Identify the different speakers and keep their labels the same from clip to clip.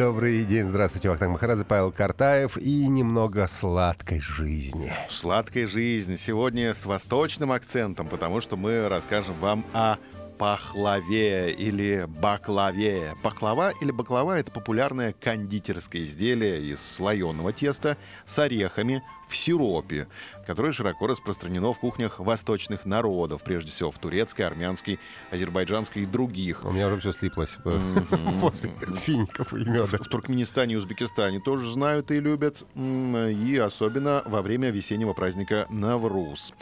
Speaker 1: Добрый день, здравствуйте, Вахтанг Махарадзе, Павел Картаев и немного сладкой жизни.
Speaker 2: Сладкая жизнь. Сегодня с восточным акцентом, потому что мы расскажем вам о пахлаве или баклаве. Пахлава или баклава — это популярное кондитерское изделие из слоеного теста с орехами в сиропе, которое широко распространено в кухнях восточных народов, прежде всего в турецкой, армянской, азербайджанской и других.
Speaker 1: У меня уже все слиплось э, после фиников и меда.
Speaker 2: В Туркменистане и Узбекистане тоже знают и любят, и особенно во время весеннего праздника Навруз.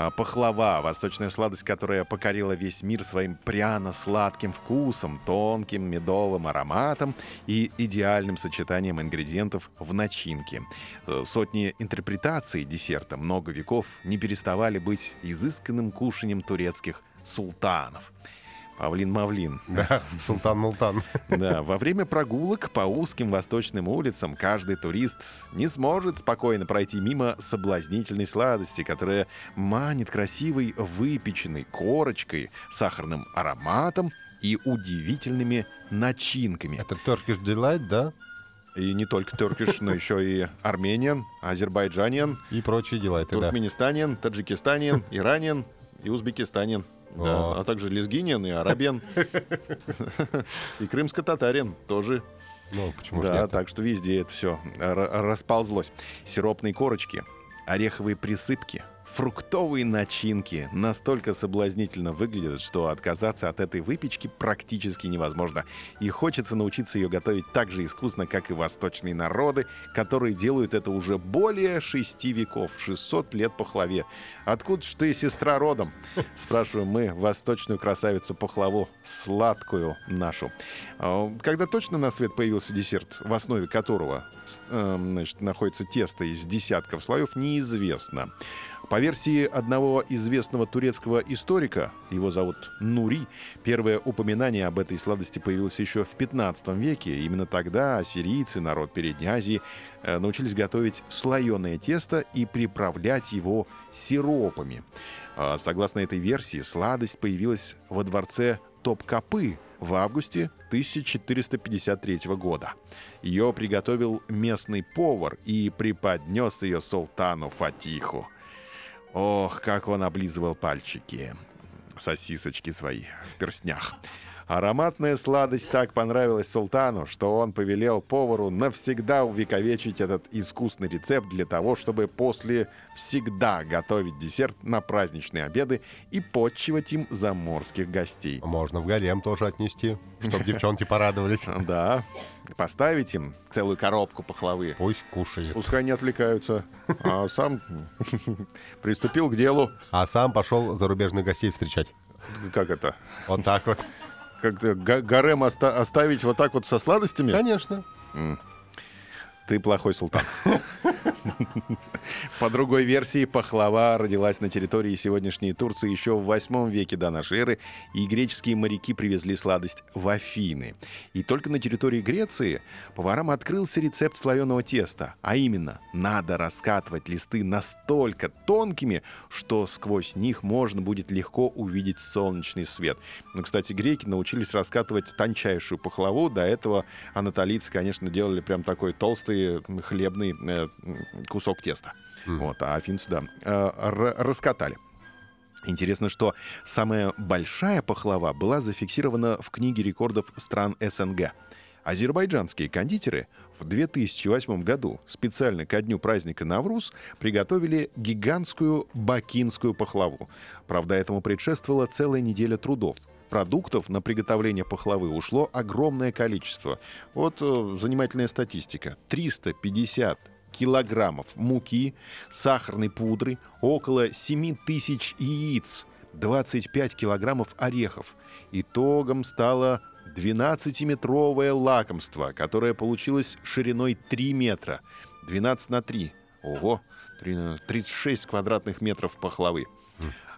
Speaker 2: А, пахлава, восточная сладость, которая покорила весь мир своим пряно-сладким вкусом, тонким медовым ароматом и идеальным сочетанием ингредиентов в начинке. Э, сотни интерпретаций десерта много веков не переставали быть изысканным кушанием турецких султанов. Павлин-Мавлин.
Speaker 1: Да, Султан-Мултан.
Speaker 2: Да, во время прогулок по узким восточным улицам каждый турист не сможет спокойно пройти мимо соблазнительной сладости, которая манит красивой выпеченной корочкой, сахарным ароматом и удивительными начинками.
Speaker 1: Это Turkish Delight, да?
Speaker 2: И не только Turkish, но еще и Армениан, Азербайджанин,
Speaker 1: И прочие дела.
Speaker 2: Туркменистанин, Таджикистанин, Иранин и Узбекистанин. Да,
Speaker 1: О.
Speaker 2: а также лезгинин и арабен. И крымско-татарин тоже.
Speaker 1: Ну, почему
Speaker 2: Да,
Speaker 1: нет?
Speaker 2: так что везде это все расползлось. Сиропные корочки, ореховые присыпки, фруктовые начинки настолько соблазнительно выглядят, что отказаться от этой выпечки практически невозможно. И хочется научиться ее готовить так же искусно, как и восточные народы, которые делают это уже более шести веков, 600 лет пахлаве. Откуда ж ты, сестра, родом? Спрашиваем мы восточную красавицу пахлаву, сладкую нашу. А, Когда точно на свет появился десерт, в основе которого эм, значит, находится тесто из десятков слоев, неизвестно. По версии одного известного турецкого историка, его зовут Нури, первое упоминание об этой сладости появилось еще в 15 веке. Именно тогда ассирийцы, народ Передней Азии, э, научились готовить слоеное тесто и приправлять его сиропами. А, Согласно этой версии, сладость появилась во дворце Топкапы в августе 1453 года. Ее приготовил местный повар и преподнес ее султану Фатиху. Ох, как он облизывал пальчики. Сосисочки свои в перстнях. Ароматная сладость так понравилась султану, что он повелел повару навсегда увековечить этот искусный рецепт для того, чтобы после всегда готовить десерт на праздничные обеды и подчивать им заморских гостей.
Speaker 1: Можно в гарем тоже отнести, чтобы девчонки порадовались.
Speaker 2: Да, поставить им целую коробку пахлавы.
Speaker 1: Пусть кушает.
Speaker 2: Пускай не отвлекаются. А сам приступил к делу.
Speaker 1: А сам пошел зарубежных гостей встречать.
Speaker 2: Как это?
Speaker 1: Вот так вот.
Speaker 2: Как-то га- гарем оста- оставить вот так вот со сладостями?
Speaker 1: Конечно.
Speaker 2: Ты плохой султан. По другой версии, пахлава родилась на территории сегодняшней Турции еще в 8 веке до нашей эры, и греческие моряки привезли сладость в Афины. И только на территории Греции поварам открылся рецепт слоеного теста, а именно, надо раскатывать листы настолько тонкими, что сквозь них можно будет легко увидеть солнечный свет. Ну, кстати, греки научились раскатывать тончайшую пахлаву, до этого анатолийцы, конечно, делали прям такой толстый хлебный э, кусок теста. Вот, а афинцы, да, э, раскатали. Интересно, что самая большая пахлава была зафиксирована в книге рекордов стран СНГ. Азербайджанские кондитеры в 2008 году специально ко дню праздника Навруз приготовили гигантскую бакинскую пахлаву. Правда, этому предшествовала целая неделя трудов. Продуктов на приготовление пахлавы ушло огромное количество. Вот э, занимательная статистика. 350 килограммов муки, сахарной пудры, около 7 тысяч яиц, 25 килограммов орехов. Итогом стало 12-метровое лакомство, которое получилось шириной 3 метра. 12 на 3. Ого, три- 36 квадратных метров пахлавы.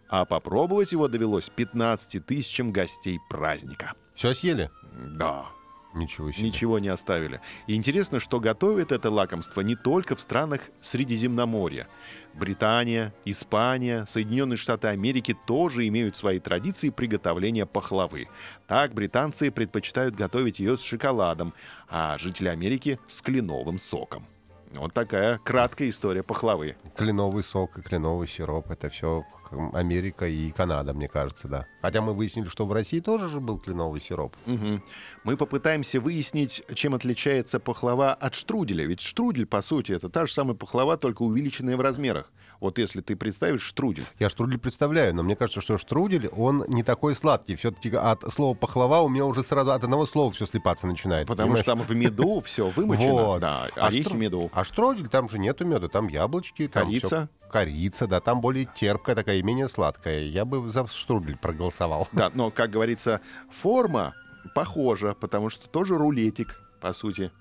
Speaker 2: А попробовать его довелось 15 тысячам гостей праздника.
Speaker 1: Все съели?
Speaker 2: Да,
Speaker 1: Ничего себе.
Speaker 2: ничего не оставили. И интересно, что готовят это лакомство не только в странах Средиземноморья. Британия, Испания, Соединенные Штаты Америки тоже имеют свои традиции приготовления пахлавы. Так британцы предпочитают готовить ее с шоколадом, а жители Америки — с кленовым соком. Вот такая краткая история пахлавы.
Speaker 1: Кленовый сок и кленовый сироп. Это все Америка и Канада, мне кажется, да. Хотя мы выяснили, что в России тоже же был кленовый сироп.
Speaker 2: Мгм. Мы попытаемся выяснить, чем отличается пахлава от штруделя. Ведь штрудель, по сути, это та же самая пахлава, только увеличенная в размерах. Вот если ты представишь штрудель.
Speaker 1: Я штрудель представляю, но мне кажется, что штрудель, он не такой сладкий. Все-таки от слова пахлава у меня уже сразу от одного слова все слепаться начинает.
Speaker 2: Потому
Speaker 1: понимаешь?
Speaker 2: что там в меду все вымочено.
Speaker 1: Вот.
Speaker 2: Да,
Speaker 1: А
Speaker 2: орехи,
Speaker 1: штрудель-
Speaker 2: меду.
Speaker 1: А штрудель, там же нету меда, там яблочки, там
Speaker 2: Корица.
Speaker 1: всё- корица, да, там более терпкая такая и менее сладкая. Я бы за штрудель проголосовал.
Speaker 2: Да, но, как говорится, форма похожа, потому что тоже рулетик, по сути.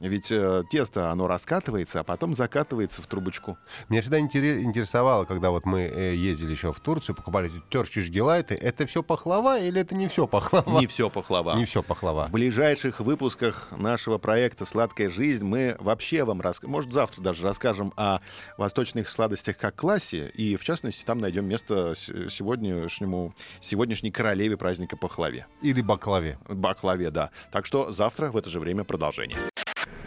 Speaker 2: Ведь э, тесто, оно раскатывается, а потом закатывается в трубочку.
Speaker 1: Меня всегда интере- интересовало, когда вот мы э, ездили еще в Турцию, покупали эти терчиш гелайты, это все пахлава или это не все пахлава?
Speaker 2: Не все пахлава.
Speaker 1: Не все пахлава.
Speaker 2: В ближайших выпусках нашего проекта «Сладкая жизнь» мы вообще вам расскажем, может, завтра даже расскажем о восточных сладостях как классе, и, в частности, там найдем место сегодняшнему, сегодняшней королеве праздника пахлаве.
Speaker 1: Или баклаве.
Speaker 2: Баклаве, да. Так что завтра в это же время продолжение.